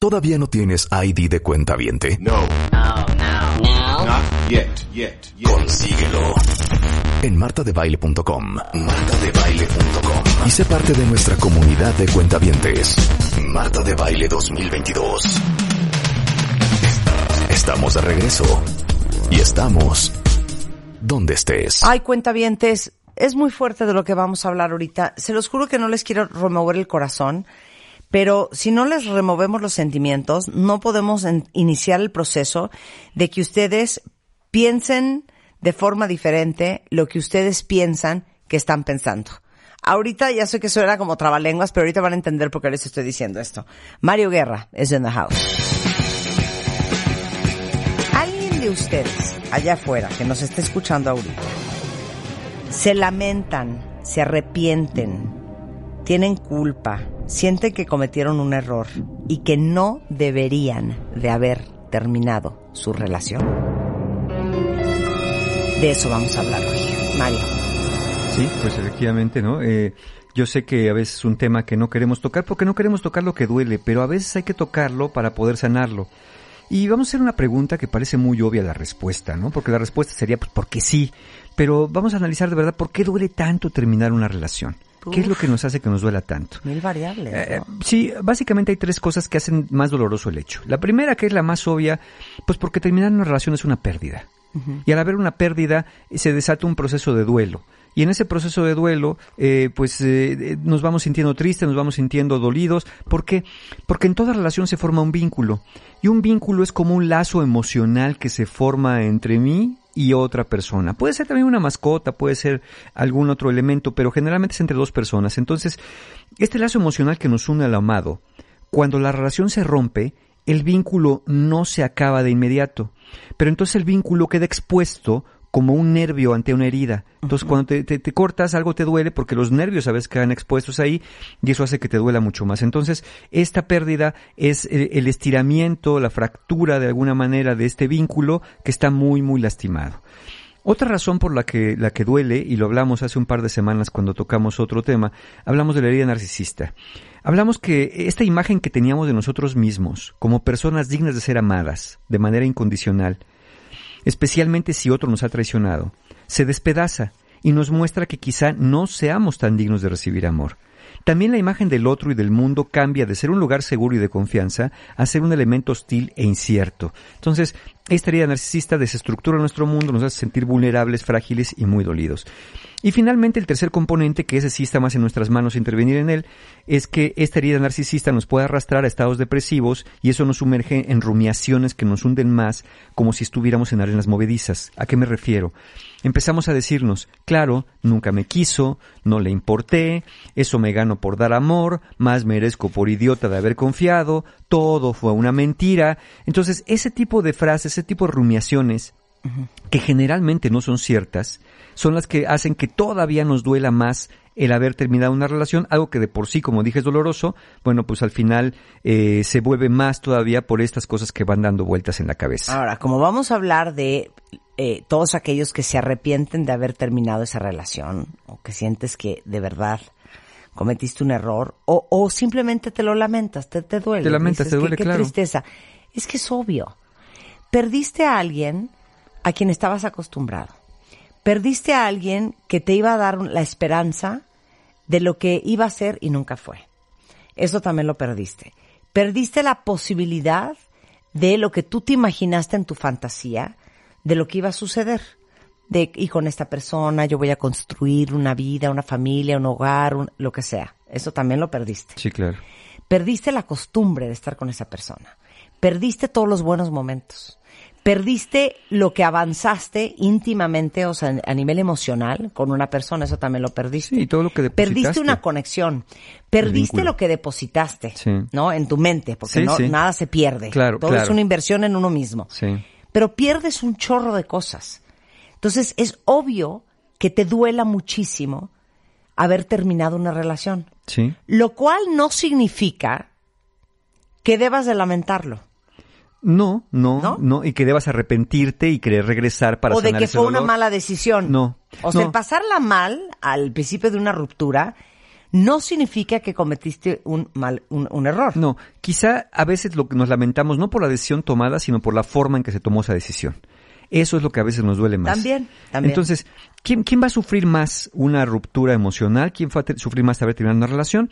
¿Todavía no tienes ID de cuenta viente? No. No, no, no. Not yet, yet, yet. Consíguelo en martadebaile.com. Martadebaile.com. Y sé parte de nuestra comunidad de cuentavientes. Marta de Baile 2022. Estamos de regreso. Y estamos donde estés. Ay, cuentavientes, es muy fuerte de lo que vamos a hablar ahorita. Se los juro que no les quiero remover el corazón, pero si no les removemos los sentimientos, no podemos en- iniciar el proceso de que ustedes piensen de forma diferente lo que ustedes piensan que están pensando. Ahorita ya sé que eso era como trabalenguas, pero ahorita van a entender por qué les estoy diciendo esto. Mario Guerra es in the house. Alguien de ustedes allá afuera que nos esté escuchando ahorita se lamentan, se arrepienten, tienen culpa, sienten que cometieron un error y que no deberían de haber terminado su relación. De eso vamos a hablar hoy. Mario. Sí, pues efectivamente, ¿no? Eh, yo sé que a veces es un tema que no queremos tocar porque no queremos tocar lo que duele, pero a veces hay que tocarlo para poder sanarlo. Y vamos a hacer una pregunta que parece muy obvia la respuesta, ¿no? Porque la respuesta sería pues porque sí, pero vamos a analizar de verdad por qué duele tanto terminar una relación. ¿Qué es lo que nos hace que nos duela tanto? Mil variables. Eh, sí, básicamente hay tres cosas que hacen más doloroso el hecho. La primera, que es la más obvia, pues porque terminar una relación es una pérdida. Y al haber una pérdida, se desata un proceso de duelo. Y en ese proceso de duelo, eh, pues eh, eh, nos vamos sintiendo tristes, nos vamos sintiendo dolidos. ¿Por qué? Porque en toda relación se forma un vínculo. Y un vínculo es como un lazo emocional que se forma entre mí y otra persona. Puede ser también una mascota, puede ser algún otro elemento, pero generalmente es entre dos personas. Entonces, este lazo emocional que nos une al amado, cuando la relación se rompe, el vínculo no se acaba de inmediato, pero entonces el vínculo queda expuesto como un nervio ante una herida. Entonces, cuando te, te- te cortas, algo te duele porque los nervios a veces quedan expuestos ahí y eso hace que te duela mucho más. Entonces, esta pérdida es el, el estiramiento, la fractura de alguna manera de este vínculo que está muy, muy lastimado. Otra razón por la que, la que duele, y lo hablamos hace un par de semanas cuando tocamos otro tema, hablamos de la herida narcisista. Hablamos que esta imagen que teníamos de nosotros mismos, como personas dignas de ser amadas, de manera incondicional, especialmente si otro nos ha traicionado, se despedaza y nos muestra que quizá no seamos tan dignos de recibir amor. También la imagen del otro y del mundo cambia de ser un lugar seguro y de confianza a ser un elemento hostil e incierto. Entonces, esta herida narcisista desestructura nuestro mundo, nos hace sentir vulnerables, frágiles y muy dolidos. Y finalmente, el tercer componente, que ese sí está más en nuestras manos intervenir en él, es que esta herida narcisista nos puede arrastrar a estados depresivos y eso nos sumerge en rumiaciones que nos hunden más, como si estuviéramos en arenas movedizas. ¿A qué me refiero? Empezamos a decirnos, claro, nunca me quiso, no le importé, eso me gano por dar amor, más merezco por idiota de haber confiado, todo fue una mentira. Entonces, ese tipo de frases, ese tipo de rumiaciones, que generalmente no son ciertas, son las que hacen que todavía nos duela más el haber terminado una relación, algo que de por sí, como dije, es doloroso, bueno, pues al final eh, se vuelve más todavía por estas cosas que van dando vueltas en la cabeza. Ahora, como vamos a hablar de eh, todos aquellos que se arrepienten de haber terminado esa relación o que sientes que de verdad cometiste un error o, o simplemente te lo lamentas, te, te duele. Te lamentas, dices, te duele, qué, qué claro. tristeza. Es que es obvio. Perdiste a alguien a quien estabas acostumbrado. Perdiste a alguien que te iba a dar la esperanza de lo que iba a ser y nunca fue. Eso también lo perdiste. Perdiste la posibilidad de lo que tú te imaginaste en tu fantasía, de lo que iba a suceder. De, y con esta persona yo voy a construir una vida, una familia, un hogar, un- lo que sea. Eso también lo perdiste. Sí, claro. Perdiste la costumbre de estar con esa persona. Perdiste todos los buenos momentos. Perdiste lo que avanzaste íntimamente, o sea, a nivel emocional con una persona, eso también lo perdiste. Sí, todo lo que depositaste. Perdiste una conexión. Perdiste lo que depositaste, Sí. ¿no? En tu mente, porque Sí, no, nada se pierde. Claro, Todo es claro. una inversión en uno mismo. Sí. Pero pierdes un chorro de cosas. Entonces, es obvio que te duela muchísimo haber terminado una relación. Sí. Lo cual no significa que debas de lamentarlo. No, no, ¿No? no, y que debas arrepentirte y querer regresar para o de sanar que ese fue una mala decisión. No, O sea, no. el pasarla mal al principio de una ruptura no significa que cometiste un mal, un, un error. No, quizá a veces lo que nos lamentamos no por la decisión tomada, sino por la forma en que se tomó esa decisión. Eso es lo que a veces nos duele más. También, también. Entonces, ¿quién, quién va a sufrir más una ruptura emocional? ¿Quién va a sufrir más haber terminado una relación?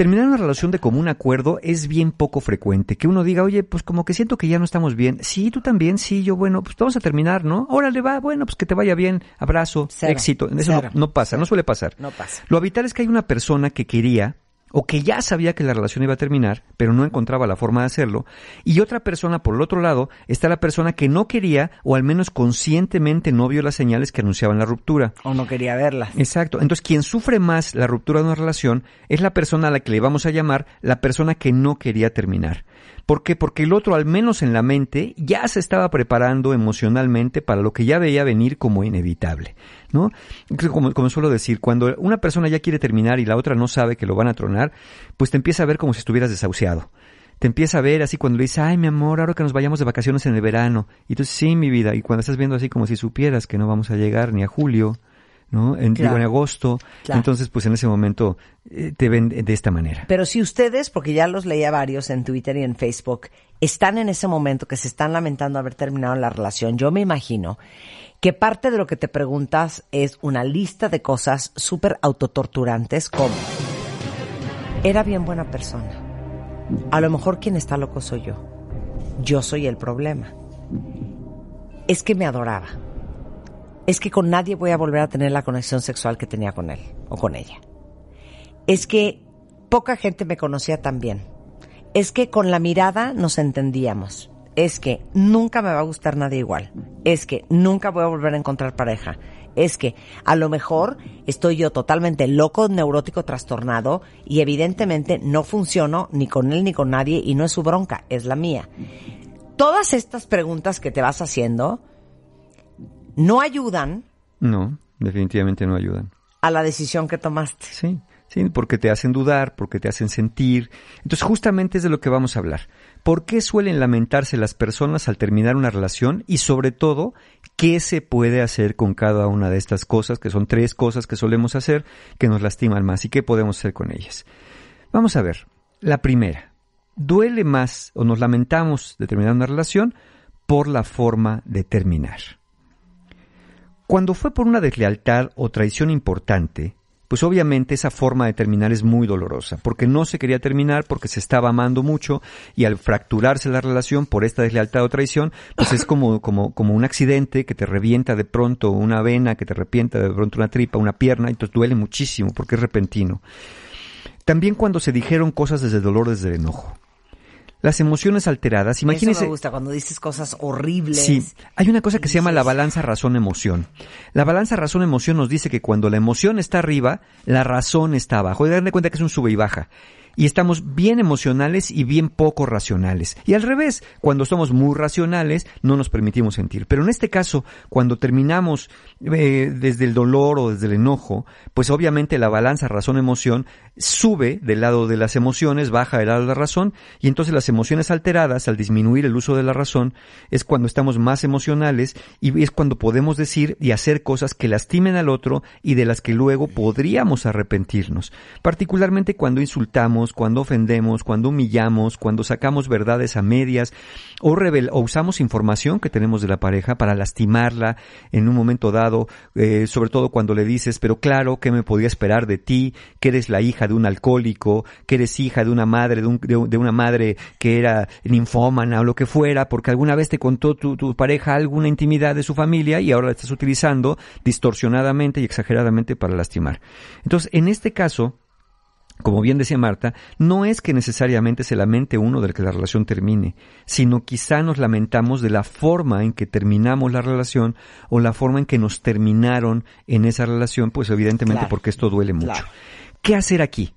Terminar una relación de común acuerdo es bien poco frecuente. Que uno diga, oye, pues como que siento que ya no estamos bien. Sí, tú también, sí, yo, bueno, pues vamos a terminar, ¿no? Órale, va, bueno, pues que te vaya bien, abrazo, Cero, éxito. Eso no pasa, no suele pasar. No pasa. Lo habitual es que hay una persona que quería o que ya sabía que la relación iba a terminar, pero no encontraba la forma de hacerlo, y otra persona, por el otro lado, está la persona que no quería o al menos conscientemente no vio las señales que anunciaban la ruptura. O no quería verlas. Exacto. Entonces, quien sufre más la ruptura de una relación es la persona a la que le vamos a llamar la persona que no quería terminar. ¿Por qué? Porque el otro, al menos en la mente, ya se estaba preparando emocionalmente para lo que ya veía venir como inevitable. ¿No? Como, como suelo decir, cuando una persona ya quiere terminar y la otra no sabe que lo van a tronar, pues te empieza a ver como si estuvieras desahuciado te empieza a ver así cuando le dices, ay, mi amor, ahora que nos vayamos de vacaciones en el verano. Y tú, sí, mi vida. Y cuando estás viendo así como si supieras que no vamos a llegar ni a julio, ¿no? En, digo, en agosto. Claro. Entonces, pues en ese momento eh, te ven de esta manera. Pero si ustedes, porque ya los leía varios en Twitter y en Facebook, están en ese momento que se están lamentando haber terminado la relación, yo me imagino que parte de lo que te preguntas es una lista de cosas súper autotorturantes como, era bien buena persona. A lo mejor quien está loco soy yo. Yo soy el problema. Es que me adoraba. Es que con nadie voy a volver a tener la conexión sexual que tenía con él o con ella es que poca gente me conocía tan bien. Es que con la mirada nos entendíamos. Es que nunca me va a gustar nadie igual. Es que nunca voy a volver a encontrar pareja. Es que a lo mejor estoy yo totalmente loco, neurótico, trastornado y evidentemente no funciono ni con él ni con nadie y no es su bronca, es la mía. Todas estas preguntas que te vas haciendo no ayudan No, definitivamente no ayudan. a la decisión que tomaste. Sí, sí, porque te hacen dudar, porque te hacen sentir. Entonces, justamente es de lo que vamos a hablar. ¿Por qué suelen lamentarse las personas al terminar una relación? Y sobre todo, ¿qué se puede hacer con cada una de estas cosas, que son tres cosas que solemos hacer que nos lastiman más? ¿Y qué podemos hacer con ellas? Vamos a ver. La primera. Duele más o nos lamentamos de terminar una relación por la forma de terminar. Cuando fue por una deslealtad o traición importante, pues obviamente esa forma de terminar es muy dolorosa, porque no se quería terminar, porque se estaba amando mucho y al fracturarse la relación por esta deslealtad o traición, pues es como, como, como un accidente que te revienta de pronto una vena, que te revienta de pronto una tripa, una pierna, y entonces duele muchísimo porque es repentino. También cuando se dijeron cosas desde el dolor, desde el enojo. Las emociones alteradas, imagínense. Eso me gusta cuando dices cosas horribles. Sí, hay una cosa que se llama la balanza razón-emoción. La balanza razón-emoción nos dice que cuando la emoción está arriba, la razón está abajo. Y darle cuenta que es un sube y baja. Y estamos bien emocionales y bien poco racionales. Y al revés, cuando somos muy racionales, no nos permitimos sentir. Pero en este caso, cuando terminamos eh, desde el dolor o desde el enojo, pues obviamente la balanza razón-emoción sube del lado de las emociones, baja del lado de la razón, y entonces las emociones alteradas, al disminuir el uso de la razón, es cuando estamos más emocionales y es cuando podemos decir y hacer cosas que lastimen al otro y de las que luego podríamos arrepentirnos. Particularmente cuando insultamos, cuando ofendemos, cuando humillamos, cuando sacamos verdades a medias o, revel- o usamos información que tenemos de la pareja para lastimarla en un momento dado, eh, sobre todo cuando le dices, pero claro, ¿qué me podía esperar de ti? Que eres la hija de un alcohólico, que eres hija de una madre, de, un- de- una madre que era ninfómana o lo que fuera, porque alguna vez te contó tu, tu pareja alguna intimidad de su familia y ahora la estás utilizando distorsionadamente y exageradamente para lastimar. Entonces, en este caso, como bien decía Marta, no es que necesariamente se lamente uno del que la relación termine, sino quizá nos lamentamos de la forma en que terminamos la relación o la forma en que nos terminaron en esa relación, pues evidentemente Claro. porque esto duele mucho. Claro. ¿Qué hacer aquí?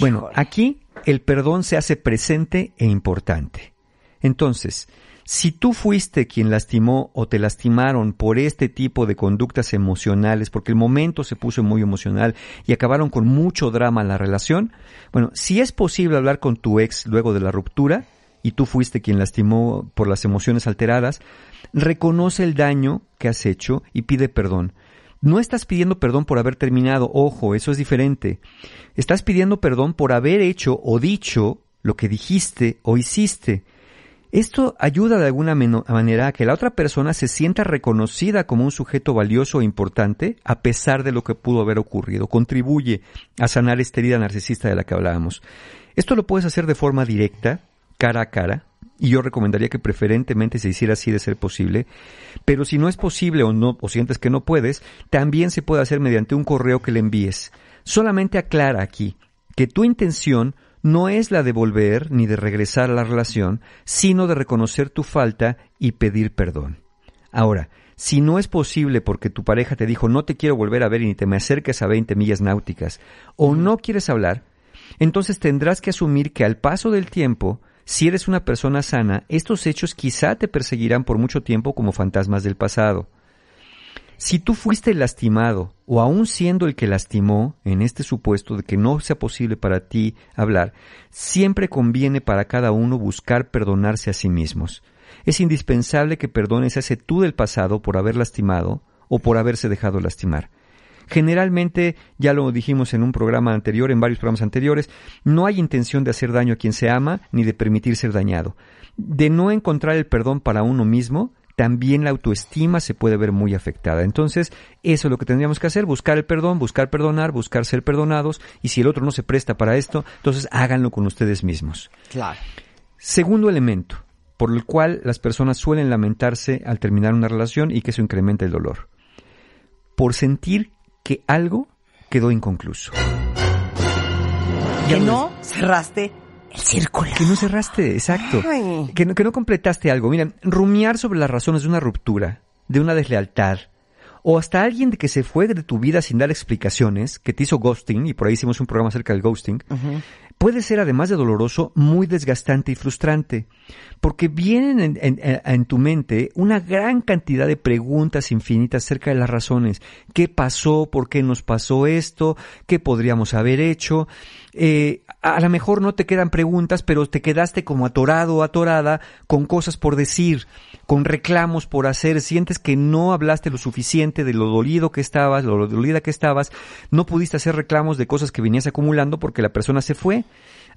Bueno, aquí el perdón se hace presente e importante. Entonces, si tú fuiste quien lastimó o te lastimaron por este tipo de conductas emocionales, porque el momento se puso muy emocional y acabaron con mucho drama la relación, bueno, si es posible hablar con tu ex luego de la ruptura, y tú fuiste quien lastimó por las emociones alteradas, reconoce el daño que has hecho y pide perdón. No estás pidiendo perdón por haber terminado, ojo, eso es diferente. Estás pidiendo perdón por haber hecho o dicho lo que dijiste o hiciste. Esto ayuda de alguna manera a que la otra persona se sienta reconocida como un sujeto valioso e importante a pesar de lo que pudo haber ocurrido. Contribuye a sanar esta herida narcisista de la que hablábamos. Esto lo puedes hacer de forma directa, cara a cara, y yo recomendaría que preferentemente se hiciera así de ser posible, pero si no es posible o no o sientes que no puedes, también se puede hacer mediante un correo que le envíes. Solamente aclara aquí que tu intención no es la de volver ni de regresar a la relación, sino de reconocer tu falta y pedir perdón. Ahora, si no es posible porque tu pareja te dijo no te quiero volver a ver y ni te me acerques a 20 millas náuticas, o no quieres hablar, entonces tendrás que asumir que al paso del tiempo, si eres una persona sana, estos hechos quizá te perseguirán por mucho tiempo como fantasmas del pasado. Si tú fuiste lastimado, o aún siendo el que lastimó, en este supuesto de que no sea posible para ti hablar, siempre conviene para cada uno buscar perdonarse a sí mismos. Es indispensable que perdones a ese tú del pasado por haber lastimado o por haberse dejado lastimar. Generalmente, ya lo dijimos en un programa anterior, en varios programas anteriores, no hay intención de hacer daño a quien se ama ni de permitir ser dañado. De no encontrar el perdón para uno mismo, también la autoestima se puede ver muy afectada. Entonces, eso es lo que tendríamos que hacer, buscar el perdón, buscar perdonar, buscar ser perdonados, y si el otro no se presta para esto, entonces háganlo con ustedes mismos. Claro. Segundo elemento, por el cual las personas suelen lamentarse al terminar una relación y que eso incrementa el dolor. Por sentir que algo quedó inconcluso. Que no cerraste el círculo. Que no cerraste, exacto. Ay. Que no, que no completaste algo. Miren, rumiar sobre las razones de una ruptura, de una deslealtad, o hasta alguien de que se fue de tu vida sin dar explicaciones, que te hizo ghosting, y por ahí hicimos un programa acerca del ghosting, puede ser, además de doloroso, muy desgastante y frustrante, porque vienen en, en- en- en tu mente una gran cantidad de preguntas infinitas acerca de las razones. ¿Qué pasó? ¿Por qué nos pasó esto? ¿Qué podríamos haber hecho? Eh, a lo mejor no te quedan preguntas, pero te quedaste como atorado o atorada con cosas por decir, con reclamos por hacer, sientes que no hablaste lo suficiente de lo dolido que estabas, lo dolida que estabas, no pudiste hacer reclamos de cosas que venías acumulando porque la persona se fue.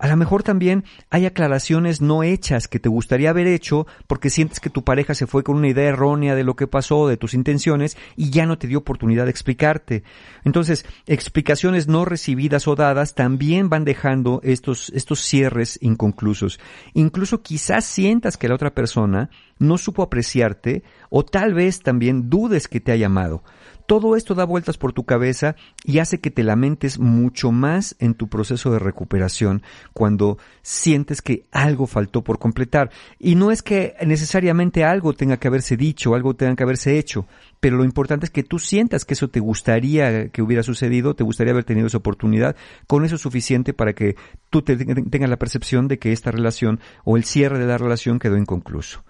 A lo mejor también hay aclaraciones no hechas que te gustaría haber hecho porque sientes que tu pareja se fue con una idea errónea de lo que pasó, de tus intenciones y ya no te dio oportunidad de explicarte. Entonces, explicaciones no recibidas o dadas también van dejando estos, estos cierres inconclusos. Incluso quizás sientas que la otra persona no supo apreciarte o tal vez también dudes que te haya amado. Todo esto da vueltas por tu cabeza y hace que te lamentes mucho más en tu proceso de recuperación cuando sientes que algo faltó por completar. Y no es que necesariamente algo tenga que haberse dicho, algo tenga que haberse hecho, pero lo importante es que tú sientas que eso te gustaría que hubiera sucedido, te gustaría haber tenido esa oportunidad, con eso es suficiente para que tú te- tengas la percepción de que esta relación o el cierre de la relación quedó inconcluso.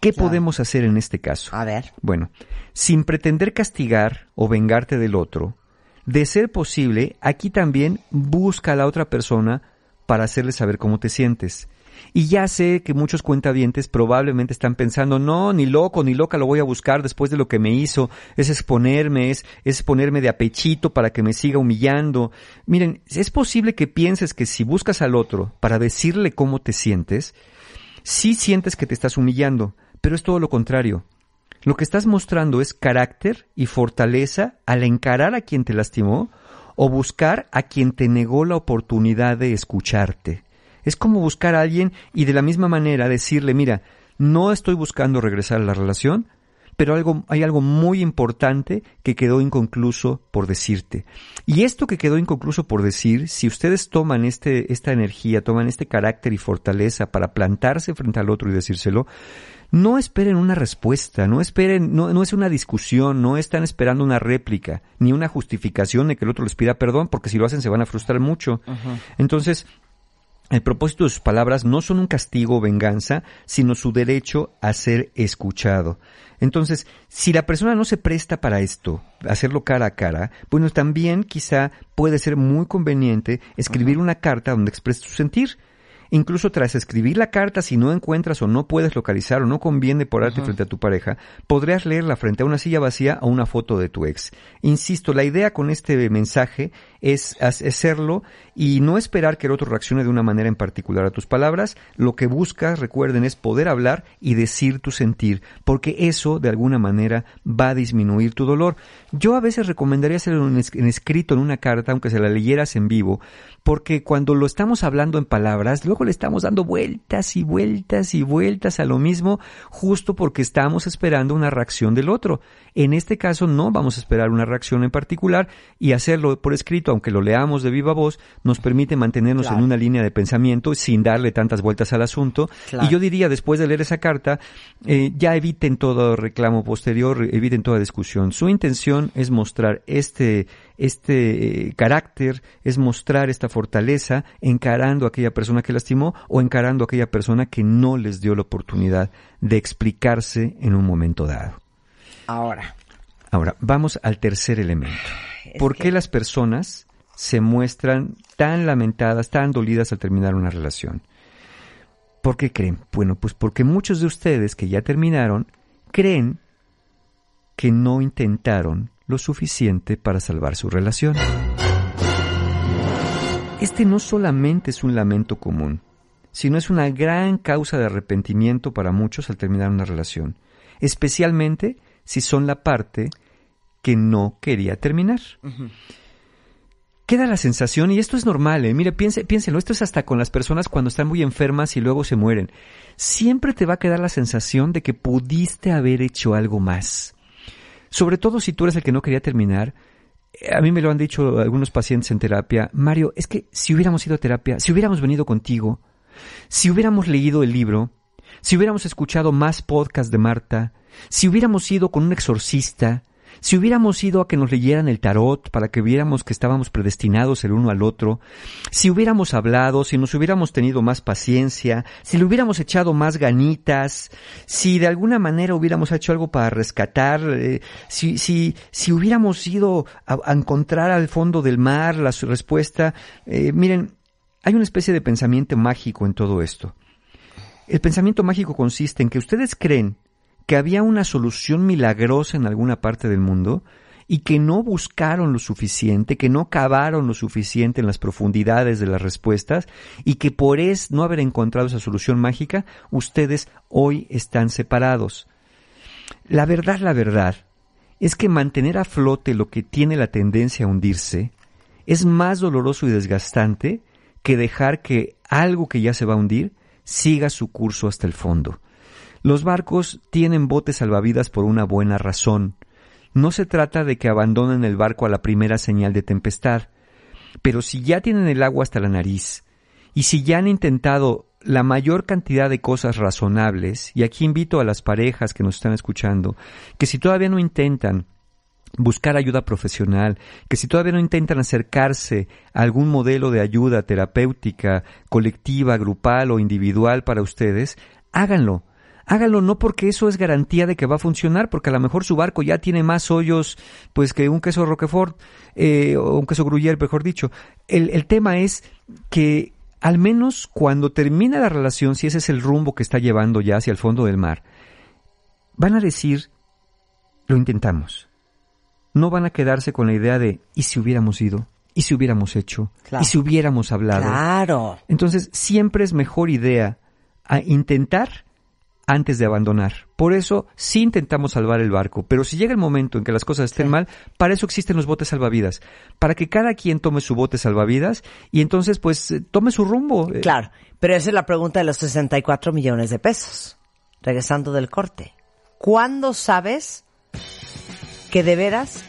¿Qué Claro. podemos hacer en este caso? A ver. Bueno, sin pretender castigar o vengarte del otro, de ser posible, aquí también busca a la otra persona para hacerle saber cómo te sientes. Y ya sé que muchos cuentavientes probablemente están pensando, no, ni loco, ni loca lo voy a buscar después de lo que me hizo, es exponerme, es, es ponerme de apechito para que me siga humillando. Miren, es posible que pienses que si buscas al otro para decirle cómo te sientes, sí sientes que te estás humillando, pero es todo lo contrario. Lo que estás mostrando es carácter y fortaleza al encarar a quien te lastimó o buscar a quien te negó la oportunidad de escucharte. Es como buscar a alguien y de la misma manera decirle, mira, no estoy buscando regresar a la relación, pero algo, hay algo muy importante que quedó inconcluso por decirte. Y esto que quedó inconcluso por decir, si ustedes toman este, esta energía, toman este carácter y fortaleza para plantarse frente al otro y decírselo, no esperen una respuesta, no esperen, no, no es una discusión, no están esperando una réplica, ni una justificación de que el otro les pida perdón, porque si lo hacen se van a frustrar mucho. Entonces, el propósito de sus palabras no son un castigo o venganza, sino su derecho a ser escuchado. Entonces, si la persona no se presta para esto, hacerlo cara a cara, bueno, también quizá puede ser muy conveniente escribir una carta donde exprese su sentir. Incluso tras escribir la carta, si no encuentras o no puedes localizar o no conviene porarte frente a tu pareja, podrías leerla frente a una silla vacía o una foto de tu ex. Insisto, la idea con este mensaje es hacerlo y no esperar que el otro reaccione de una manera en particular a tus palabras. Lo que buscas, recuerden, es poder hablar y decir tu sentir, porque eso de alguna manera va a disminuir tu dolor. Yo a veces recomendaría hacerlo en, escrito en una carta, aunque se la leyeras en vivo, porque cuando lo estamos hablando en palabras, luego le estamos dando vueltas y vueltas y vueltas a lo mismo, justo porque estamos esperando una reacción del otro. En este caso no vamos a esperar una reacción en particular y hacerlo por escrito, aunque lo leamos de viva voz, nos permite mantenernos en una línea de pensamiento sin darle tantas vueltas al asunto. Y yo diría, después de leer esa carta, eh, ya eviten todo reclamo posterior, eviten toda discusión. Su intención es mostrar este este eh, carácter, es mostrar esta fortaleza encarando a aquella persona que lastimó o encarando a aquella persona que no les dio la oportunidad de explicarse en un momento dado. Ahora. Ahora, vamos al tercer elemento. ¿Por qué las personas se muestran tan lamentadas, tan dolidas al terminar una relación? ¿Por qué creen? Bueno, pues porque muchos de ustedes que ya terminaron creen que no intentaron lo suficiente para salvar su relación. Este no solamente es un lamento común, sino es una gran causa de arrepentimiento para muchos al terminar una relación, especialmente si son la parte que no quería terminar. Queda la sensación, y esto es normal, ¿eh? mire, piense, piénselo, esto es hasta con las personas cuando están muy enfermas y luego se mueren. Siempre te va a quedar la sensación de que pudiste haber hecho algo más. Sobre todo si tú eres el que no quería terminar. A mí me lo han dicho algunos pacientes en terapia. Mario, es que si hubiéramos ido a terapia, si hubiéramos venido contigo, si hubiéramos leído el libro, si hubiéramos escuchado más podcasts de Marta, si hubiéramos ido con un exorcista, si hubiéramos ido a que nos leyeran el tarot para que viéramos que estábamos predestinados el uno al otro, si hubiéramos hablado, si nos hubiéramos tenido más paciencia, si le hubiéramos echado más ganitas, si de alguna manera hubiéramos hecho algo para rescatar, eh, si, si, si hubiéramos ido a, encontrar al fondo del mar la respuesta, eh, miren, hay una especie de pensamiento mágico en todo esto. El pensamiento mágico consiste en que ustedes creen que había una solución milagrosa en alguna parte del mundo y que no buscaron lo suficiente, que no cavaron lo suficiente en las profundidades de las respuestas y que por es no haber encontrado esa solución mágica, ustedes hoy están separados. La verdad, la verdad, es que mantener a flote lo que tiene la tendencia a hundirse es más doloroso y desgastante que dejar que algo que ya se va a hundir siga su curso hasta el fondo. Los barcos tienen botes salvavidas por una buena razón. No se trata de que abandonen el barco a la primera señal de tempestad, pero si ya tienen el agua hasta la nariz, y si ya han intentado la mayor cantidad de cosas razonables, y aquí invito a las parejas que nos están escuchando, que si todavía no intentan buscar ayuda profesional, que si todavía no intentan acercarse a algún modelo de ayuda terapéutica, colectiva, grupal o individual para ustedes, háganlo hágalo no porque eso es garantía de que va a funcionar, porque a lo mejor su barco ya tiene más hoyos pues que un queso Roquefort eh, o un queso Gruyère, mejor dicho. El, el tema es que al menos cuando termina la relación, si ese es el rumbo que está llevando ya hacia el fondo del mar, van a decir, lo intentamos. No van a quedarse con la idea de, ¿y si hubiéramos ido? ¿Y si hubiéramos hecho? ¿Y si hubiéramos hablado? Claro. Entonces, siempre es mejor idea a intentar antes de abandonar. Por eso sí intentamos salvar el barco, pero si llega el momento en que las cosas estén mal, para eso existen los botes salvavidas, para que cada quien tome su bote salvavidas y entonces pues eh, tome su rumbo. Eh. Claro, pero esa es la pregunta de los 64 millones de pesos, regresando del corte. ¿Cuándo sabes que de veras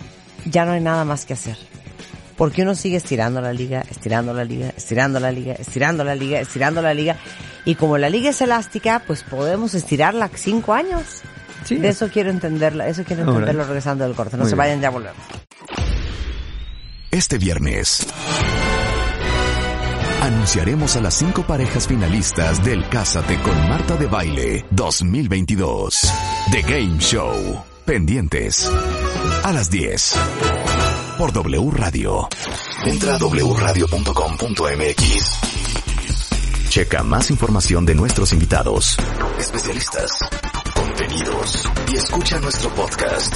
ya no hay nada más que hacer? Porque uno sigue estirando la liga, estirando la liga, estirando la liga, estirando la liga, estirando la liga. Y como la liga es elástica, pues podemos estirarla cinco años. Sí. De eso quiero entenderla, eso quiero entenderlo regresando del corte. No Muy se bien. vayan, ya volvemos. Este viernes anunciaremos a las cinco parejas finalistas del Cásate con Marta de Baile 2022. The Game Show. Pendientes. A las 10. Por W Radio. Entra a wradio.com.mx. Checa más información de nuestros invitados, especialistas, contenidos y escucha nuestro podcast.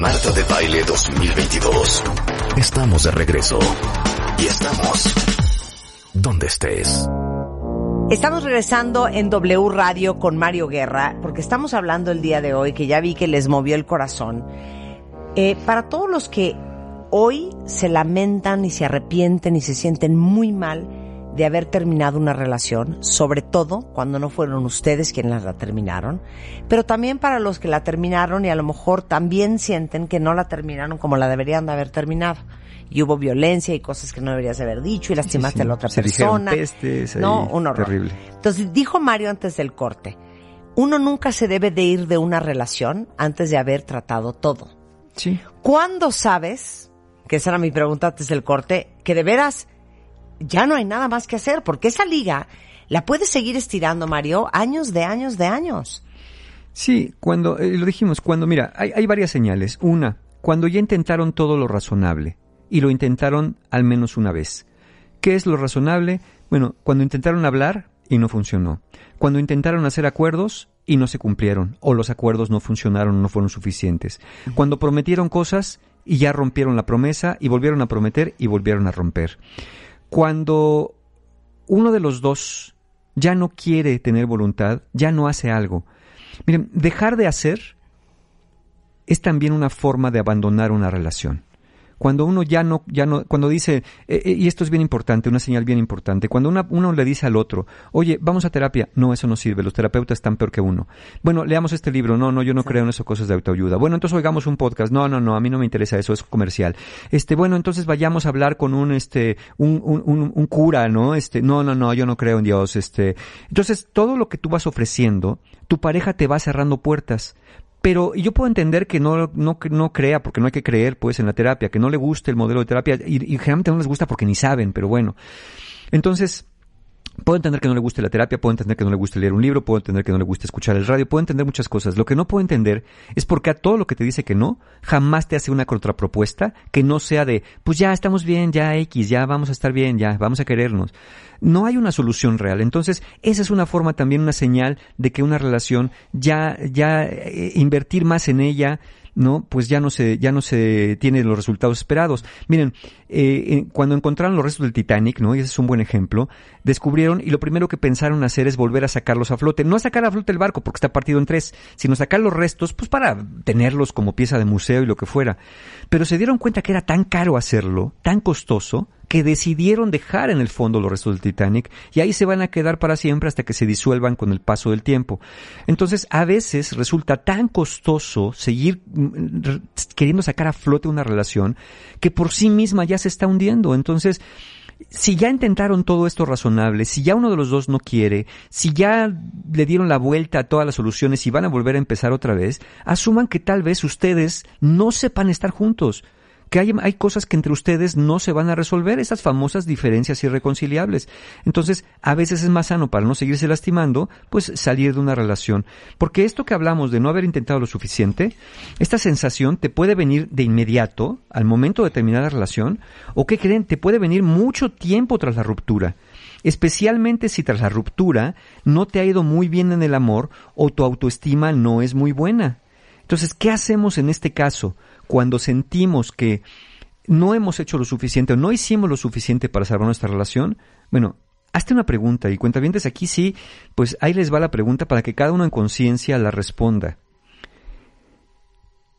Marta de Baile 2022. Estamos de regreso. Y estamos donde estés. Estamos regresando en W Radio con Mario Guerra, porque estamos hablando el día de hoy, que ya vi que les movió el corazón. Eh, para todos los que hoy se lamentan y se arrepienten y se sienten muy mal de haber terminado una relación, sobre todo cuando no fueron ustedes quienes la terminaron, pero también para los que la terminaron y a lo mejor también sienten que no la terminaron como la deberían de haber terminado. Y hubo violencia y cosas que no deberías haber dicho y lastimaste sí. a la otra Se persona. pestes ahí, no, un horror. terrible. Entonces dijo Mario antes del corte, uno nunca se debe de ir de una relación antes de haber tratado todo. Sí. ¿Cuándo sabes, que esa era mi pregunta antes del corte, que de veras ya no hay nada más que hacer? Porque esa liga la puedes seguir estirando, Mario, años de años de años. Sí, cuando, eh, lo dijimos, cuando, mira, hay, hay varias señales. Una, cuando ya intentaron todo lo razonable y lo intentaron al menos una vez. ¿Qué es lo razonable? Bueno, cuando intentaron hablar y no funcionó. Cuando intentaron hacer acuerdos y no se cumplieron, o los acuerdos no funcionaron, no fueron suficientes. Cuando prometieron cosas y ya rompieron la promesa y volvieron a prometer y volvieron a romper. Cuando uno de los dos ya no quiere tener voluntad, ya no hace algo. Miren, dejar de hacer es también una forma de abandonar una relación. Cuando uno ya no, ya no, cuando dice, eh, eh, y esto es bien importante, una señal bien importante, cuando una- uno le dice al otro, oye, vamos a terapia, no, eso no sirve, los terapeutas están peor que uno. Bueno, leamos este libro, no, no, yo no creo en eso, cosas de autoayuda. Bueno, entonces oigamos un podcast, no, no, no, a mí no me interesa eso, es comercial. Este, bueno, entonces vayamos a hablar con un, este, un, un, un, un cura, ¿no? Este, no, no, no, yo no creo en Dios, este. Entonces, todo lo que tú vas ofreciendo, tu pareja te va cerrando puertas. Pero yo puedo entender que no, no, no crea, porque no hay que creer, pues, en la terapia, que no le guste el modelo de terapia, y, y generalmente no les gusta porque ni saben, pero bueno. Entonces, Puedo entender que no le guste la terapia, puedo entender que no le guste leer un libro, puedo entender que no le guste escuchar el radio, puedo entender muchas cosas. Lo que no puedo entender es porque a todo lo que te dice que no, jamás te hace una contrapropuesta que no sea de, pues ya estamos bien, ya X, ya vamos a estar bien, ya vamos a querernos. No hay una solución real. Entonces, esa es una forma también, una señal de que una relación ya, ya eh, invertir más en ella, ¿no? Pues ya no se, ya no se tiene los resultados esperados. Miren, eh, cuando encontraron los restos del Titanic, ¿no? Y ese es un buen ejemplo, descubrieron y lo primero que pensaron hacer es volver a sacarlos a flote. No a sacar a flote el barco porque está partido en tres, sino sacar los restos, pues para tenerlos como pieza de museo y lo que fuera. Pero se dieron cuenta que era tan caro hacerlo, tan costoso, que decidieron dejar en el fondo los restos del Titanic y ahí se van a quedar para siempre hasta que se disuelvan con el paso del tiempo. Entonces, a veces resulta tan costoso seguir mm, queriendo sacar a flote una relación que por sí misma ya se está hundiendo. Entonces, si ya intentaron todo esto razonable, si ya uno de los dos no quiere, si ya le dieron la vuelta a todas las soluciones y van a volver a empezar otra vez, asuman que tal vez ustedes no sepan estar juntos que hay, hay cosas que entre ustedes no se van a resolver, esas famosas diferencias irreconciliables. Entonces, a veces es más sano para no seguirse lastimando, pues salir de una relación. Porque esto que hablamos de no haber intentado lo suficiente, esta sensación te puede venir de inmediato, al momento de terminar la relación, o que creen, te puede venir mucho tiempo tras la ruptura. Especialmente si tras la ruptura no te ha ido muy bien en el amor o tu autoestima no es muy buena. Entonces, ¿qué hacemos en este caso cuando sentimos que no hemos hecho lo suficiente o no hicimos lo suficiente para salvar nuestra relación? Bueno, hazte una pregunta y cuentavientes aquí sí, pues ahí les va la pregunta para que cada uno en conciencia la responda.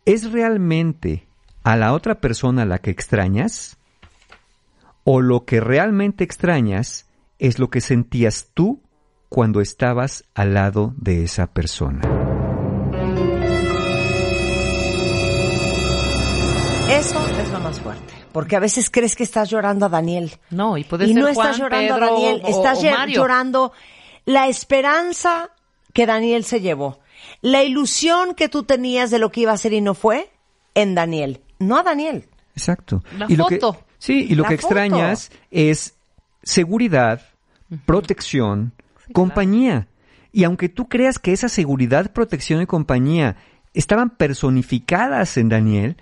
¿Es realmente a la otra persona la que extrañas? ¿O lo que realmente extrañas es lo que sentías tú cuando estabas al lado de esa persona? Eso es lo más fuerte. Porque a veces crees que estás llorando a Daniel. No, y puede y ser no estás llorando Pedro a Daniel, o- estás o lle- Mario. llorando la esperanza que Daniel se llevó. La ilusión que tú tenías de lo que iba a ser y no fue en Daniel, no a Daniel. Exacto. La y lo que- foto. sí, y lo La que foto. extrañas es seguridad, protección, compañía. Y aunque tú creas que esa seguridad, protección y compañía estaban personificadas en Daniel,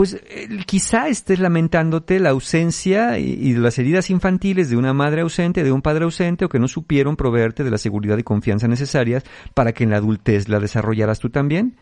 pues eh, quizá estés lamentándote la ausencia y, y las heridas infantiles de una madre ausente, de un padre ausente, o que no supieron proveerte de la seguridad y confianza necesarias para que en la adultez la desarrollaras tú también.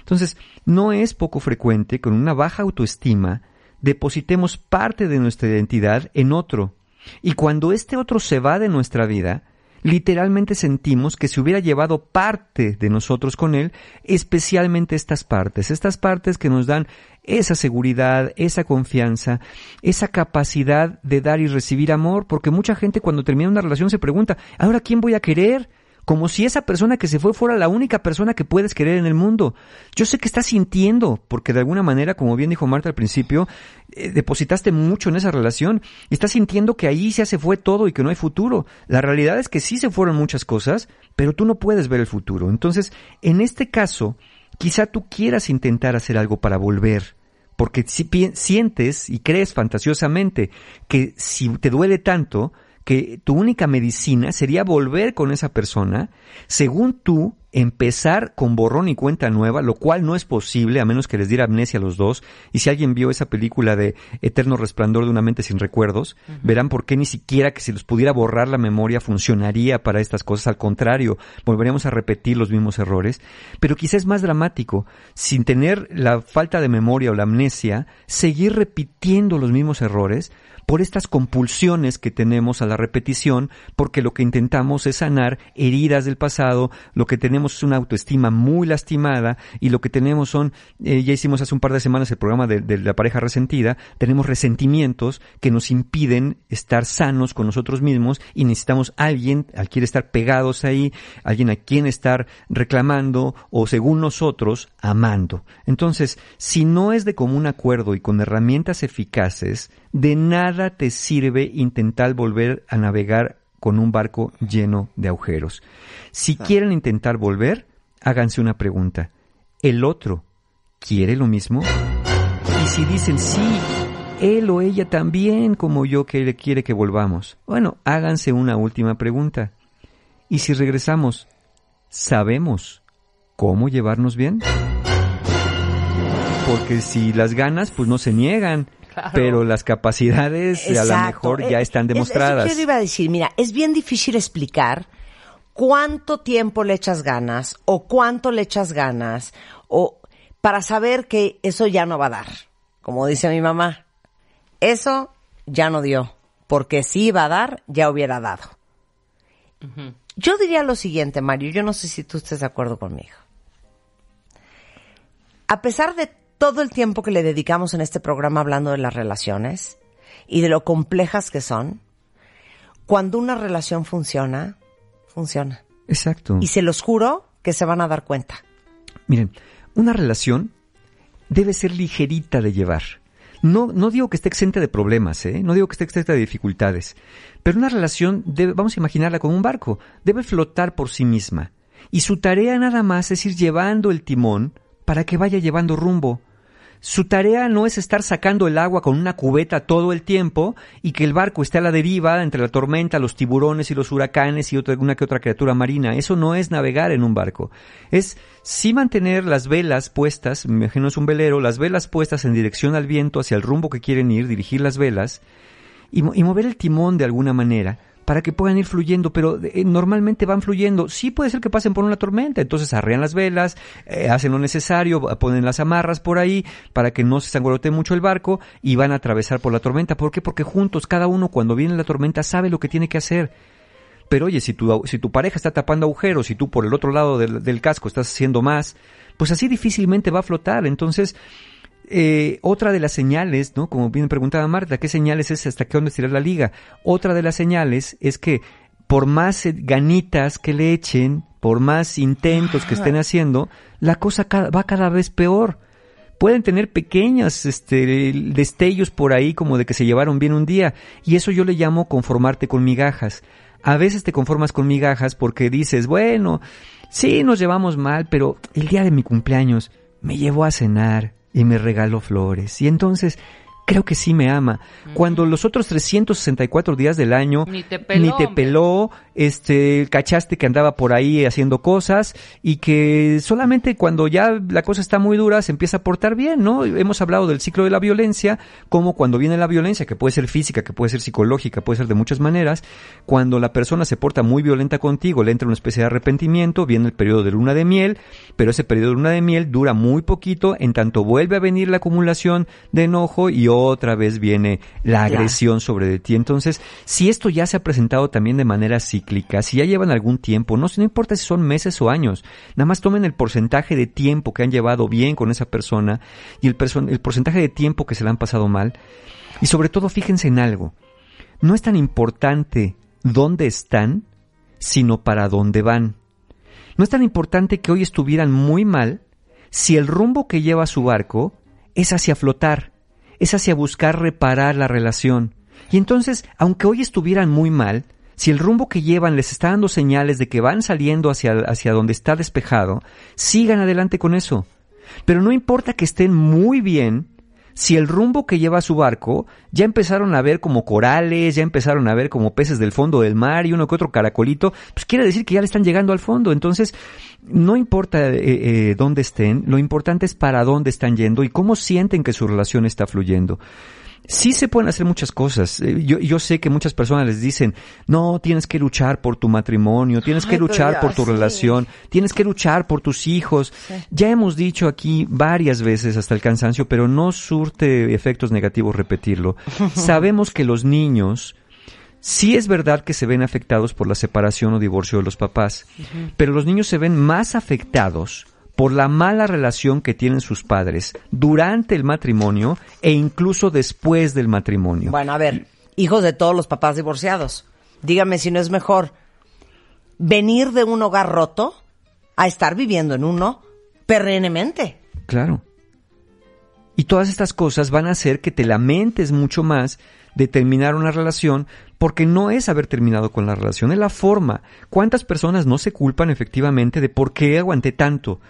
Entonces, no es poco frecuente con una baja autoestima depositemos parte de nuestra identidad en otro. Y cuando este otro se va de nuestra vida, literalmente sentimos que se hubiera llevado parte de nosotros con él, especialmente estas partes, estas partes que nos dan esa seguridad, esa confianza, esa capacidad de dar y recibir amor, porque mucha gente cuando termina una relación se pregunta, ¿ahora quién voy a querer? Como si esa persona que se fue fuera la única persona que puedes querer en el mundo. Yo sé que estás sintiendo, porque de alguna manera, como bien dijo Marta al principio, eh, depositaste mucho en esa relación y estás sintiendo que ahí ya se fue todo y que no hay futuro. La realidad es que sí se fueron muchas cosas, pero tú no puedes ver el futuro. Entonces, en este caso, quizá tú quieras intentar hacer algo para volver. Porque si sientes y crees fantasiosamente que si te duele tanto, que tu única medicina sería volver con esa persona, según tú, empezar con borrón y cuenta nueva, lo cual no es posible a menos que les diera amnesia a los dos. Y si alguien vio esa película de Eterno Resplandor de una mente sin recuerdos, verán por qué ni siquiera que si los pudiera borrar la memoria funcionaría para estas cosas. Al contrario, volveríamos a repetir los mismos errores. Pero quizás es más dramático, sin tener la falta de memoria o la amnesia, seguir repitiendo los mismos errores por estas compulsiones que tenemos a la repetición, porque lo que intentamos es sanar heridas del pasado, lo que tenemos es una autoestima muy lastimada y lo que tenemos son, eh, ya hicimos hace un par de semanas el programa de, la pareja resentida, tenemos resentimientos que nos impiden estar sanos con nosotros mismos y necesitamos alguien al quien estar pegados ahí, alguien a quien estar reclamando o según nosotros amando. Entonces, si no es de común acuerdo y con herramientas eficaces, de nada te sirve intentar volver a navegar con un barco lleno de agujeros. Si quieren intentar volver, háganse una pregunta. ¿El otro quiere lo mismo? Y si dicen sí, él o ella también como yo que le quiere que volvamos. Bueno, háganse una última pregunta. ¿Y si regresamos, sabemos cómo llevarnos bien? Porque si las ganas, pues no se niegan. Claro. Pero las capacidades a lo mejor ya Eh, están es- demostradas. Eso que yo iba a decir, mira, es bien difícil explicar cuánto tiempo le echas ganas o cuánto le echas ganas o para saber que eso ya no va a dar. Como dice mi mamá, eso ya no dio, porque si iba a dar, ya hubiera dado. Yo diría lo siguiente, Mario, yo no sé si tú estés de acuerdo conmigo. A pesar de todo el tiempo que le dedicamos en este programa hablando de las relaciones y de lo complejas que son, cuando una relación funciona, funciona. Exacto. Y se los juro que se van a dar cuenta. Miren, una relación debe ser ligerita de llevar. No, no digo que esté exenta de problemas, ¿eh? no digo que esté exenta de dificultades, pero una relación, debe, vamos a imaginarla como un barco, debe flotar por sí misma. Y su tarea nada más es ir llevando el timón para que vaya llevando rumbo. Su tarea no es estar sacando el agua con una cubeta todo el tiempo y que el barco esté a la deriva entre la tormenta, los tiburones y los huracanes y otra, una que otra criatura marina. Eso no es navegar en un barco. Es sí mantener las velas puestas, me imagino es un velero, las velas puestas en dirección al viento, hacia el rumbo que quieren ir, dirigir las velas y, mo- y mover el timón de alguna manera para que puedan ir fluyendo, pero eh, normalmente van fluyendo. Sí puede ser que pasen por una tormenta, entonces arrean las velas, eh, hacen lo necesario, ponen las amarras por ahí para que no se sangolotee mucho el barco y van a atravesar por la tormenta. ¿Por qué? Porque juntos, cada uno cuando viene la tormenta sabe lo que tiene que hacer. Pero oye, si tu, si tu pareja está tapando agujeros y tú por el otro lado del casco estás haciendo más, pues así difícilmente va a flotar. Entonces, eh, otra de las señales, ¿no? Como bien preguntaba Marta, ¿qué señales es hasta qué dónde estirar la liga? Otra de las señales es que por más eh, ganitas que le echen, por más intentos que estén haciendo, la cosa va cada vez peor. pueden tener pequeños este, destellos por ahí como de que se llevaron bien un día. Y eso yo le llamo conformarte con migajas. A veces te conformas con migajas porque dices, bueno, sí nos llevamos mal, pero el día de mi cumpleaños me llevó a cenar y me regaló flores. Y entonces creo que sí me ama. Cuando los otros 364 días del año Ni te peló, ni te peló, este, cachaste que andaba por ahí haciendo cosas y que solamente cuando ya la cosa está muy dura se empieza a portar bien, ¿no? Hemos hablado del ciclo de la violencia, como cuando viene la violencia, que puede ser física, que puede ser psicológica, puede ser de muchas maneras, cuando la persona se porta muy violenta contigo, le entra una especie de arrepentimiento, viene el periodo de luna de miel, pero ese periodo de luna de miel dura muy poquito, en tanto vuelve a venir la acumulación de enojo y otra vez viene la agresión sobre ti. Entonces, si esto ya se ha presentado también de manera cíclica, si ya llevan algún tiempo, no, no importa si son meses o años, nada más tomen el porcentaje de tiempo que han llevado bien con esa persona y el, perso- el porcentaje de tiempo que se la han pasado mal. Y sobre todo, fíjense en algo. No es tan importante dónde están, sino para dónde van. No es tan importante que hoy estuvieran muy mal si el rumbo que lleva su barco es hacia flotar, es hacia buscar reparar la relación. Y entonces, aunque hoy estuvieran muy mal, si el rumbo que llevan les está dando señales de que van saliendo hacia, hacia donde está despejado, sigan adelante con eso. Pero no importa que estén muy bien, si el rumbo que lleva su barco ya empezaron a ver como corales, ya empezaron a ver como peces del fondo del mar y uno que otro caracolito, pues quiere decir que ya le están llegando al fondo. Entonces, no importa eh, eh, dónde estén, lo importante es para dónde están yendo y cómo sienten que su relación está fluyendo. Sí se pueden hacer muchas cosas. Eh, Yo, yo sé que muchas personas les dicen, no, tienes que luchar por tu matrimonio, tienes que Ay, luchar ya, por tu sí. relación, tienes que luchar por tus hijos. Ya hemos dicho aquí varias veces hasta el cansancio, pero no surte efectos negativos repetirlo. Sabemos que los niños, sí es verdad que se ven afectados por la separación o divorcio de los papás, pero los niños se ven más afectados por la mala relación que tienen sus padres durante el matrimonio e incluso después del matrimonio. Bueno, a ver, hijos de todos los papás divorciados, dígame si no es mejor venir de un hogar roto a estar viviendo en uno perennemente. Claro. Y todas estas cosas van a hacer que te lamentes mucho más de terminar una relación porque no es haber terminado con la relación, es la forma. ¿Cuántas personas no se culpan efectivamente de por qué aguanté tanto?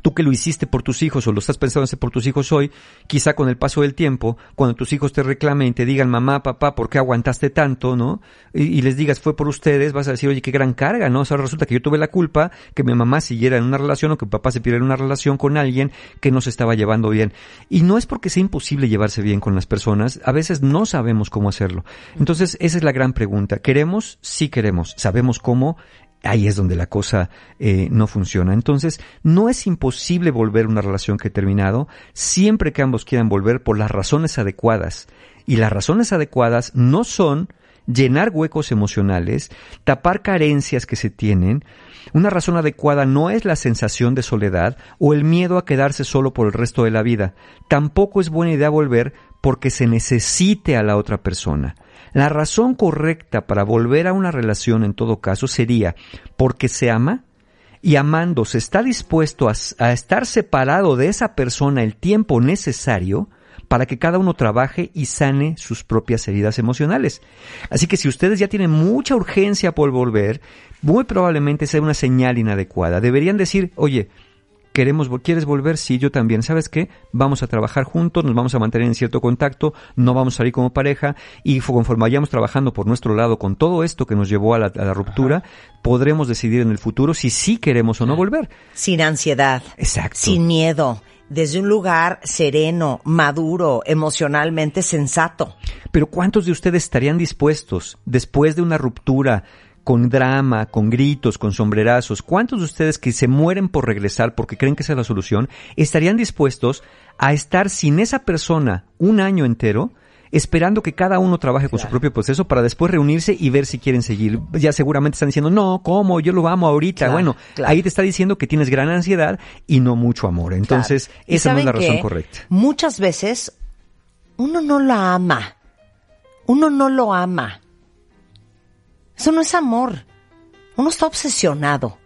Tú que lo hiciste por tus hijos o lo estás pensando hacer por tus hijos hoy, quizá con el paso del tiempo, cuando tus hijos te reclamen y te digan, mamá, papá, ¿por qué aguantaste tanto? ¿no? Y, y les digas, fue por ustedes, vas a decir, oye, qué gran carga, ¿no? O sea, resulta que yo tuve la culpa que mi mamá siguiera en una relación o que mi papá se pidiera en una relación con alguien que no se estaba llevando bien. Y no es porque sea imposible llevarse bien con las personas, a veces no sabemos cómo hacerlo. Entonces, esa es la gran pregunta. ¿Queremos? Sí queremos. ¿Sabemos cómo? Ahí es donde la cosa eh, no funciona. Entonces, no es imposible volver una relación que he terminado, siempre que ambos quieran volver por las razones adecuadas. Y las razones adecuadas no son llenar huecos emocionales, tapar carencias que se tienen. Una razón adecuada no es la sensación de soledad o el miedo a quedarse solo por el resto de la vida. Tampoco es buena idea volver porque se necesite a la otra persona. La razón correcta para volver a una relación en todo caso sería porque se ama y amando se está dispuesto a, estar separado de esa persona el tiempo necesario para que cada uno trabaje y sane sus propias heridas emocionales. Así que si ustedes ya tienen mucha urgencia por volver, muy probablemente sea una señal inadecuada. Deberían decir, oye, queremos, ¿quieres volver? Sí, yo también. ¿Sabes qué? Vamos a trabajar juntos, nos vamos a mantener en cierto contacto, no vamos a salir como pareja y conforme vayamos trabajando por nuestro lado con todo esto que nos llevó a la, a la ruptura, Ajá. podremos decidir en el futuro si sí queremos o no volver. Sin ansiedad. Exacto. Sin miedo. Desde un lugar sereno, maduro, emocionalmente sensato. Pero ¿cuántos de ustedes estarían dispuestos, después de una ruptura, con drama, con gritos, con sombrerazos, ¿cuántos de ustedes que se mueren por regresar porque creen que esa es la solución, estarían dispuestos a estar sin esa persona un año entero, esperando que cada uno trabaje con claro. su propio proceso para después reunirse y ver si quieren seguir? Ya seguramente están diciendo, no, ¿cómo? Yo lo amo ahorita. Claro, bueno, claro. ahí te está diciendo que tienes gran ansiedad y no mucho amor. Entonces, esa no es la razón correcta. Muchas veces uno no la ama. Uno no lo ama. Eso no es amor. Uno está obsesionado.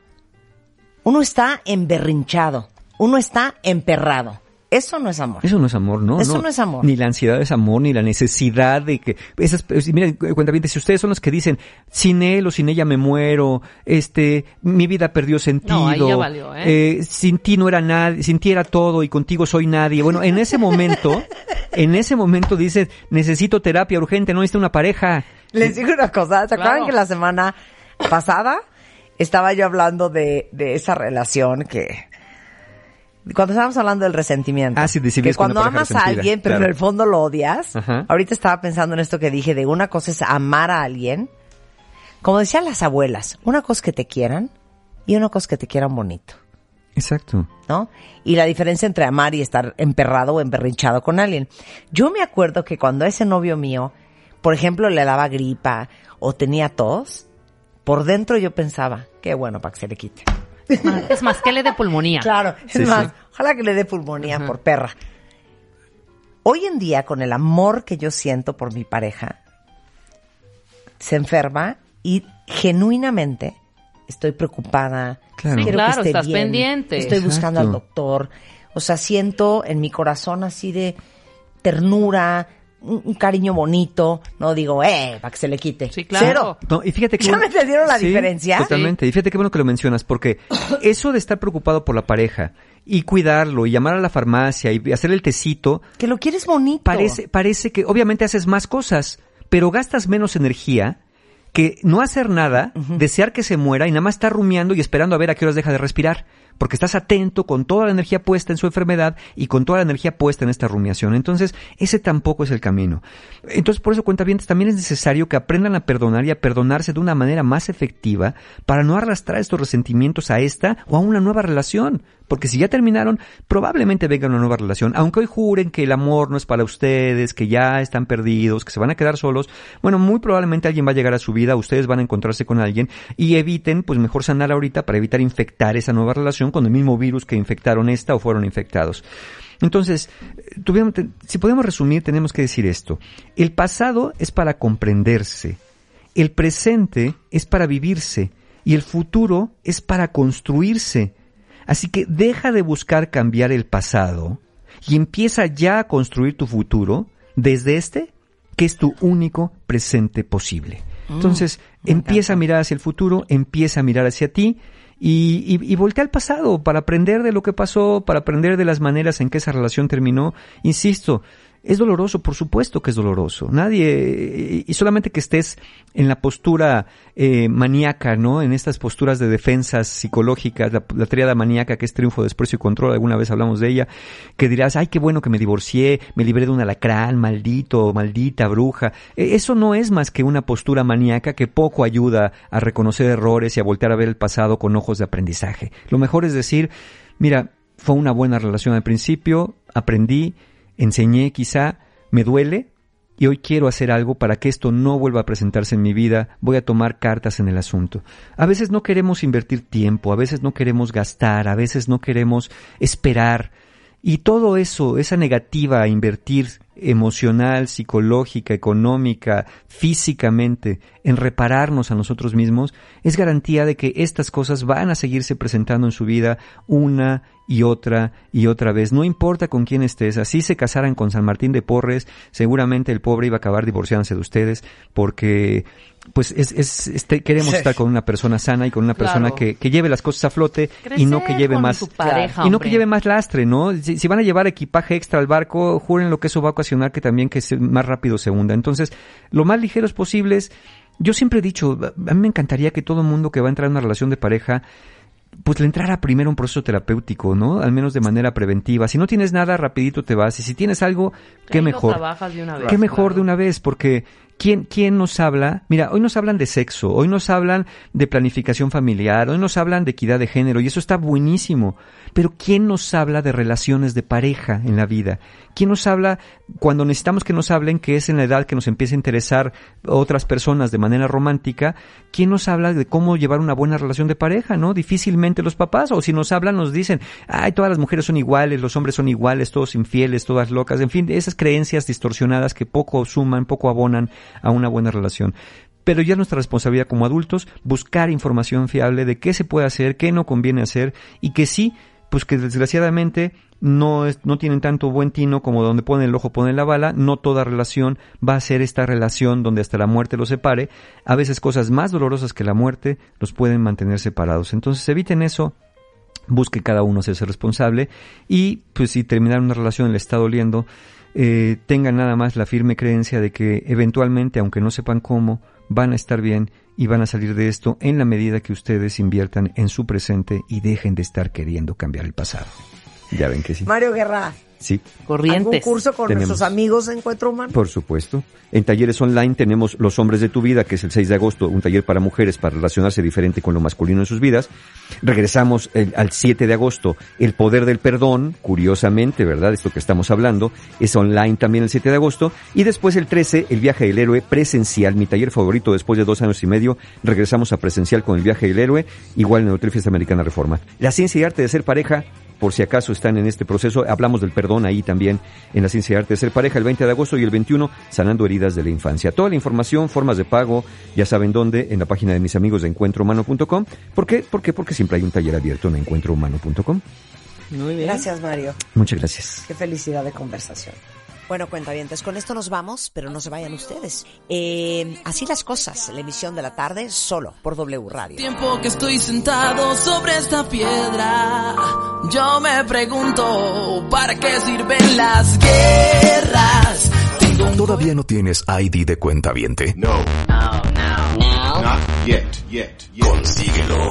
Uno está emberrinchado. Uno está emperrado. Eso no es amor. Eso no es amor, ¿no? Eso no es amor. Ni la ansiedad es amor, ni la necesidad de que... Esas, miren, cuenta bien, si ustedes son los que dicen, sin él o sin ella me muero, este, mi vida perdió sentido, No, ahí ya valió, ¿eh? eh, sin ti no era nadie, sin ti era todo y contigo soy nadie. Bueno, en ese momento, en ese momento dices, necesito terapia urgente, no necesito una pareja. Les digo una cosa, ¿se acuerdan Claro. que la semana pasada estaba yo hablando de, de esa relación que... Cuando estábamos hablando del resentimiento. Ah, sí, que cuando amas a alguien, pero claro. en el fondo lo odias. Ajá. Ahorita estaba pensando en esto que dije de una cosa es amar a alguien. Como decían las abuelas, una cosa es que te quieran y una cosa es que te quieran bonito. Exacto. ¿no? Y la diferencia entre amar y estar emperrado o emberrinchado con alguien. Yo me acuerdo que cuando ese novio mío, por ejemplo, le daba gripa o tenía tos, por dentro yo pensaba, qué bueno para que se le quite. Es más, que le dé pulmonía. Claro, es Sí, más, sí. ojalá que le dé pulmonía por perra. Hoy en día, con el amor que yo siento por mi pareja, se enferma y genuinamente estoy preocupada. Claro. Sí, quiero claro, que esté estás bien, pendiente. Estoy buscando al doctor. O sea, siento en mi corazón así de ternura, un, un cariño bonito. No digo, eh, para que se le quite. Sí, claro. Cero. No, y fíjate que ¿Ya me entendieron la diferencia? Totalmente. Y fíjate qué bueno que lo mencionas, porque eso de estar preocupado por la pareja y cuidarlo y llamar a la farmacia y hacer el tecito, Que lo quieres bonito. parece, parece que obviamente haces más cosas, pero gastas menos energía que no hacer nada, desear que se muera y nada más estar rumiando y esperando a ver a qué horas deja de respirar. Porque estás atento con toda la energía puesta en su enfermedad y con toda la energía puesta en esta rumiación. Entonces, ese tampoco es el camino. Entonces, por eso, cuenta bien, también es necesario que aprendan a perdonar y a perdonarse de una manera más efectiva para no arrastrar estos resentimientos a esta o a una nueva relación. Porque si ya terminaron, probablemente venga una nueva relación. Aunque hoy juren que el amor no es para ustedes, que ya están perdidos, que se van a quedar solos, bueno, muy probablemente alguien va a llegar a su vida, ustedes van a encontrarse con alguien y eviten, pues mejor sanar ahorita para evitar infectar esa nueva relación con el mismo virus que infectaron esta o fueron infectados. Entonces, eh, si podemos resumir, tenemos que decir esto. El pasado es para comprenderse, el presente es para vivirse y el futuro es para construirse. Así que deja de buscar cambiar el pasado y empieza ya a construir tu futuro desde este, que es tu único presente posible. Entonces, empieza a mirar hacia el futuro, empieza a mirar hacia ti y, y, y voltea al pasado para aprender de lo que pasó, para aprender de las maneras en que esa relación terminó. Insisto, es doloroso, por supuesto que es doloroso. Nadie, y solamente que estés en la postura eh, maníaca, ¿no? En estas posturas de defensas psicológicas, la, la triada maníaca que es triunfo, desprecio y control, alguna vez hablamos de ella, que dirás, ay, qué bueno que me divorcié, me libré de un alacrán, maldito, maldita, bruja. Eh, Eso no es más que una postura maníaca que poco ayuda a reconocer errores y a voltear a ver el pasado con ojos de aprendizaje. Lo mejor es decir, mira, fue una buena relación al principio, aprendí, enseñé quizá, me duele y hoy quiero hacer algo para que esto no vuelva a presentarse en mi vida, voy a tomar cartas en el asunto. A veces no queremos invertir tiempo, a veces no queremos gastar, a veces no queremos esperar. Y todo eso, esa negativa a invertir emocional, psicológica, económica, físicamente, en repararnos a nosotros mismos, es garantía de que estas cosas van a seguirse presentando en su vida una y otra y otra vez. No importa con quién estés, así se casaran con San Martín de Porres, seguramente el pobre iba a acabar divorciándose de ustedes porque pues es, es, este, queremos Sí. estar con una persona sana y con una persona Claro. que, que lleve las cosas a flote y no que lleve más pareja, y no hombre. que lleve más lastre, ¿no? Si, si van a llevar equipaje extra al barco, juren lo que eso va a ocasionar que también que se- más rápido se hunda. Entonces, lo más ligeros posibles. Yo siempre he dicho, a mí me encantaría que todo mundo que va a entrar en una relación de pareja pues le entrara primero un proceso terapéutico, ¿no? Al menos de manera preventiva. Si no tienes nada, rapidito te vas. Y si tienes algo, qué Ahí mejor. trabajas de una vez, Qué mejor claro. de una vez, porque ¿quién, ¿quién nos habla? Mira, hoy nos hablan de sexo, hoy nos hablan de planificación familiar, hoy nos hablan de equidad de género, y eso está buenísimo. Pero ¿quién nos habla de relaciones de pareja en la vida? ¿Quién nos habla cuando necesitamos que nos hablen, que es en la edad que nos empieza a interesar otras personas de manera romántica? ¿Quién nos habla de cómo llevar una buena relación de pareja, no? Difícilmente los papás, o si nos hablan nos dicen, ay, todas las mujeres son iguales, los hombres son iguales, todos infieles, todas locas, en fin, esas creencias distorsionadas que poco suman, poco abonan a una buena relación. Pero ya es nuestra responsabilidad como adultos buscar información fiable de qué se puede hacer, qué no conviene hacer y que sí, pues que desgraciadamente no, es, no tienen tanto buen tino como donde pone el ojo pone la bala, no toda relación va a ser esta relación donde hasta la muerte los separe, a veces cosas más dolorosas que la muerte los pueden mantener separados. Entonces eviten eso, busque cada uno hacerse responsable y pues si terminar una relación le está doliendo, eh, tengan nada más la firme creencia de que eventualmente, aunque no sepan cómo, van a estar bien y van a salir de esto en la medida que ustedes inviertan en su presente y dejen de estar queriendo cambiar el pasado. Ya ven que sí. Mario Guerra. Sí. Corrientes. ¿Algún curso con Tenemos. nuestros amigos de Encuentro Humano? Por supuesto. En talleres online tenemos Los Hombres de tu Vida, que es el 6 de agosto, un taller para mujeres para relacionarse diferente con lo masculino en sus vidas. Regresamos el- al 7 de agosto, El Poder del Perdón, curiosamente, ¿verdad? Esto que estamos hablando, es online también el 7 de agosto. Y después el 13, El Viaje del Héroe presencial, mi taller favorito después de dos años y medio. Regresamos a presencial con El Viaje del Héroe, igual en el Hotel Fiesta Americana Reforma. La ciencia y arte de ser pareja, por si acaso están en este proceso. Hablamos del perdón ahí también en la ciencia y arte de ser pareja el 20 de agosto y el 21 sanando heridas de la infancia. Toda la información, formas de pago, ya saben dónde, en la página de mis amigos de encuentrohumano.com. ¿Por qué? ¿Por qué? Porque siempre hay un taller abierto en encuentrohumano.com. Muy bien. Gracias, Mario. Muchas gracias. Qué felicidad de conversación. Bueno, cuentavientes, con esto nos vamos, pero no se vayan ustedes. Eh, así las cosas, la emisión de la tarde solo por W Radio. Tiempo que estoy sentado sobre esta piedra, yo me pregunto, ¿para qué sirven las guerras? ¿Todavía no tienes ID de cuenta viente? No, No, no. Now. not yet, yet, yet. Consíguelo